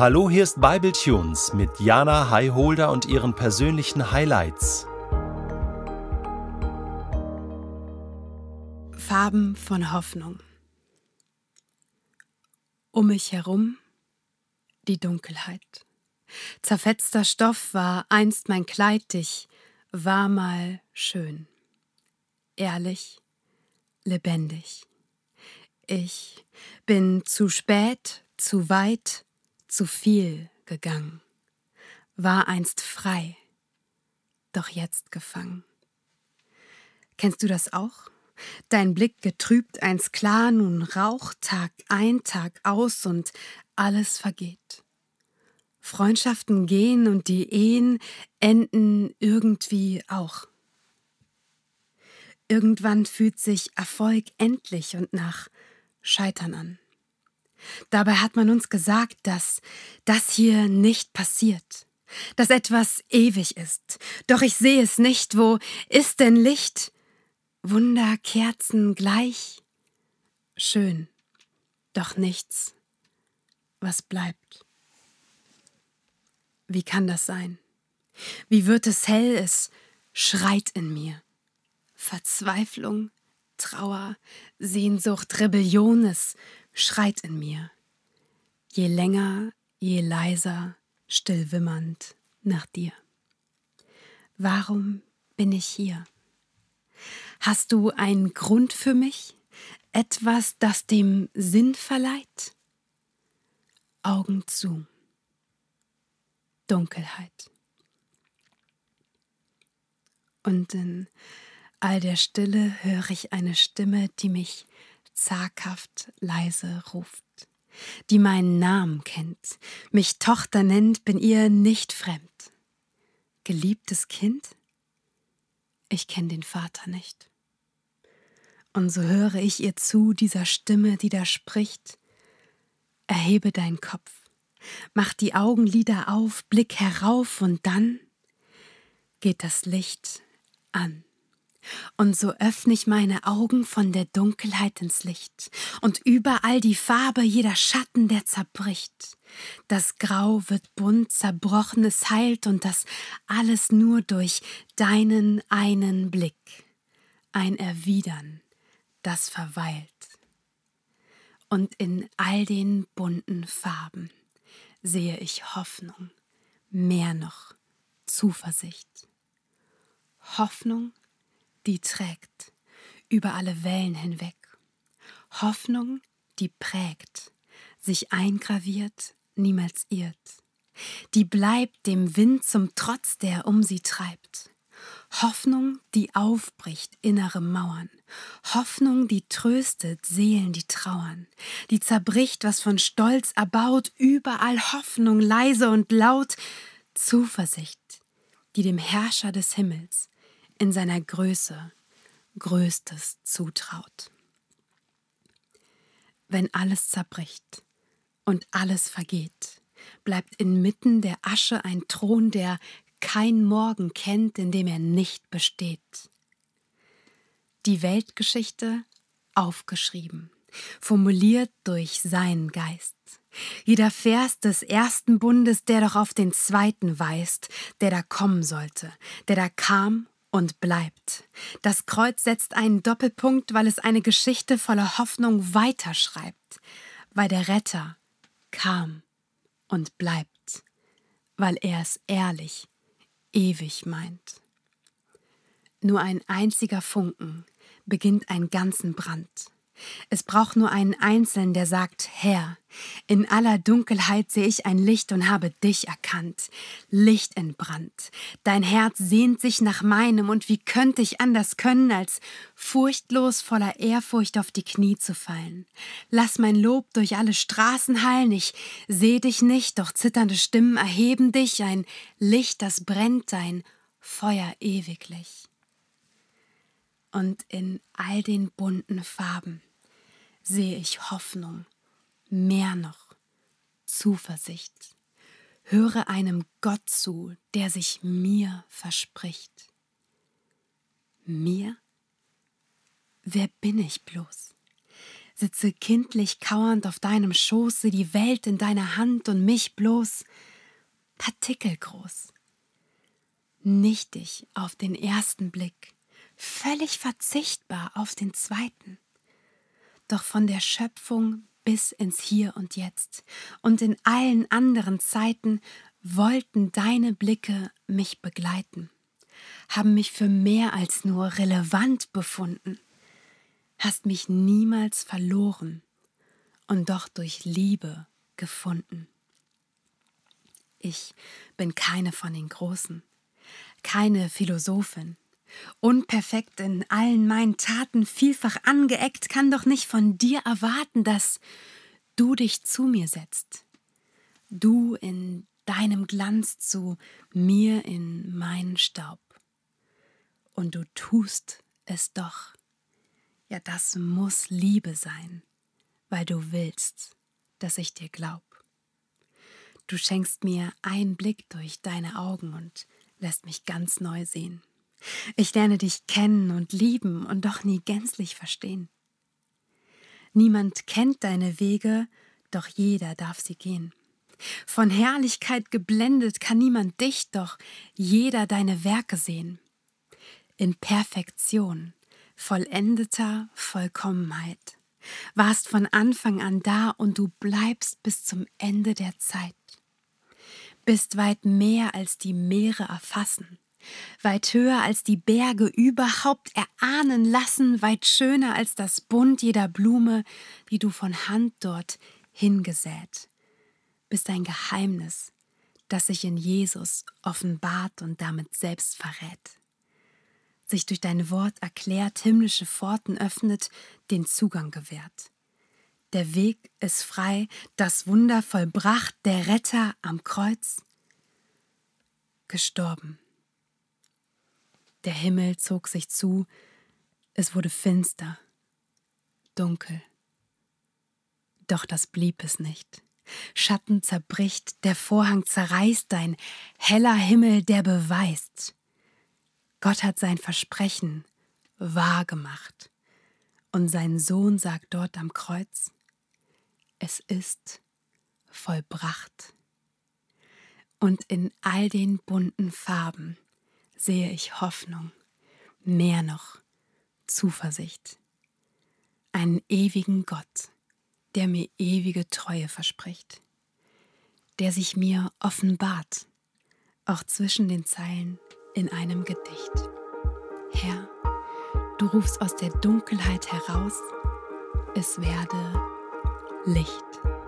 Hallo, hier ist Bible Tunes mit Jana Highholder und ihren persönlichen Highlights. Farben von Hoffnung. Um mich herum die Dunkelheit. Zerfetzter Stoff war einst mein Kleid, dich war mal schön. Ehrlich, lebendig. Ich bin zu spät, zu weit, zu viel gegangen, war einst frei, doch jetzt gefangen. Kennst du das auch? Dein Blick getrübt einst klar, nun Rauch Tag ein, Tag aus und alles vergeht. Freundschaften gehen und die Ehen enden irgendwie auch. Irgendwann fühlt sich Erfolg endlich und nach Scheitern an. Dabei hat man uns gesagt, dass das hier nicht passiert, dass etwas ewig ist. Doch ich sehe es nicht. Wo ist denn Licht? Wunderkerzen gleich. Schön, doch nichts, was bleibt. Wie kann das sein? Wie wird es hell? Es schreit in mir. Verzweiflung, Trauer, Sehnsucht, Rebellion, es schreit in mir. Je länger, je leiser, still wimmernd nach dir. Warum bin ich hier? Hast du einen Grund für mich? Etwas, das dem Sinn verleiht? Augen zu. Dunkelheit. Und in all der Stille höre ich eine Stimme, die mich zaghaft leise ruft, die meinen Namen kennt, mich Tochter nennt, bin ihr nicht fremd. Geliebtes Kind? Ich kenne den Vater nicht. Und so höre ich ihr zu, dieser Stimme, die da spricht. Erhebe deinen Kopf, mach die Augenlider auf, blick herauf und dann geht das Licht an. Und so öffne ich meine Augen von der Dunkelheit ins Licht, und überall die Farbe, jeder Schatten, der zerbricht. Das Grau wird bunt, Zerbrochenes heilt, und das alles nur durch deinen einen Blick. Ein Erwidern, das verweilt. Und in all den bunten Farben sehe ich Hoffnung, mehr noch Zuversicht. Hoffnung die trägt über alle Wellen hinweg. Hoffnung, die prägt, sich eingraviert, niemals irrt. Die bleibt dem Wind zum Trotz, der um sie treibt. Hoffnung, die aufbricht innere Mauern. Hoffnung, die tröstet Seelen, die trauern. Die zerbricht, was von Stolz erbaut. Überall Hoffnung, leise und laut. Zuversicht, die dem Herrscher des Himmels in seiner Größe Größtes zutraut. Wenn alles zerbricht und alles vergeht, bleibt inmitten der Asche ein Thron, der kein Morgen kennt, in dem er nicht besteht. Die Weltgeschichte aufgeschrieben, formuliert durch seinen Geist. Jeder Vers des ersten Bundes, der doch auf den zweiten weist, der da kommen sollte, der da kam und bleibt. Das Kreuz setzt einen Doppelpunkt, weil es eine Geschichte voller Hoffnung weiterschreibt, weil der Retter kam und bleibt, weil er es ehrlich, ewig meint. Nur ein einziger Funken beginnt einen ganzen Brand. Es braucht nur einen Einzelnen, der sagt, Herr, in aller Dunkelheit sehe ich ein Licht und habe dich erkannt. Licht entbrannt. Dein Herz sehnt sich nach meinem, und wie könnte ich anders können, als furchtlos voller Ehrfurcht auf die Knie zu fallen? Lass mein Lob durch alle Straßen hallen, ich seh dich nicht, doch zitternde Stimmen erheben dich, ein Licht, das brennt, dein Feuer ewiglich. Und in all den bunten Farben sehe ich Hoffnung, mehr noch Zuversicht. Höre einem Gott zu, der sich mir verspricht. Mir? Wer bin ich bloß? sitze kindlich kauernd auf deinem Schoße, die Welt in deiner Hand und mich bloß partikelgroß. Nichtig auf den ersten Blick, völlig verzichtbar auf den zweiten. Doch von der Schöpfung bis ins Hier und Jetzt und in allen anderen Zeiten wollten deine Blicke mich begleiten, haben mich für mehr als nur relevant befunden, hast mich niemals verloren und doch durch Liebe gefunden. Ich bin keine von den Großen, keine Philosophin, unperfekt in allen meinen Taten, vielfach angeeckt, kann doch nicht von dir erwarten, dass du dich zu mir setzt, du in deinem Glanz zu mir in meinen Staub. Und du tust es doch. Ja, das muss Liebe sein, weil du willst, dass ich dir glaub. Du schenkst mir einen Blick durch deine Augen und lässt mich ganz neu sehen. Ich lerne dich kennen und lieben und doch nie gänzlich verstehen. Niemand kennt deine Wege, doch jeder darf sie gehen. Von Herrlichkeit geblendet kann niemand dich, doch jeder deine Werke sehen. In Perfektion, vollendeter Vollkommenheit. Warst von Anfang an da und du bleibst bis zum Ende der Zeit. Bist weit mehr als die Meere erfassen, weit höher als die Berge überhaupt erahnen lassen, weit schöner als das Bund jeder Blume, die du von Hand dort hingesät bist ein Geheimnis, das sich in Jesus offenbart und damit selbst verrät. Sich durch dein Wort erklärt, himmlische Pforten öffnet, den Zugang gewährt. Der Weg ist frei, das Wunder vollbracht, der Retter am Kreuz gestorben. Der Himmel zog sich zu, es wurde finster, dunkel. Doch das blieb es nicht. Schatten zerbricht, der Vorhang zerreißt, ein heller Himmel, der beweist. Gott hat sein Versprechen wahr gemacht. Und sein Sohn sagt dort am Kreuz, es ist vollbracht. Und in all den bunten Farben sehe ich Hoffnung, mehr noch Zuversicht, einen ewigen Gott, der mir ewige Treue verspricht, der sich mir offenbart, auch zwischen den Zeilen in einem Gedicht. Herr, du rufst aus der Dunkelheit heraus, es werde Licht.